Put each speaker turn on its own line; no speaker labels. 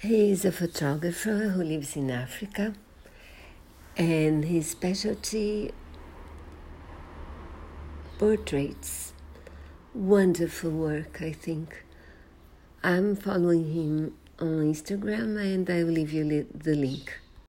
He is a photographer who lives in Africa, and his specialty portraits. Wonderful work, I think. I'm following him on Instagram, and I will leave you the link.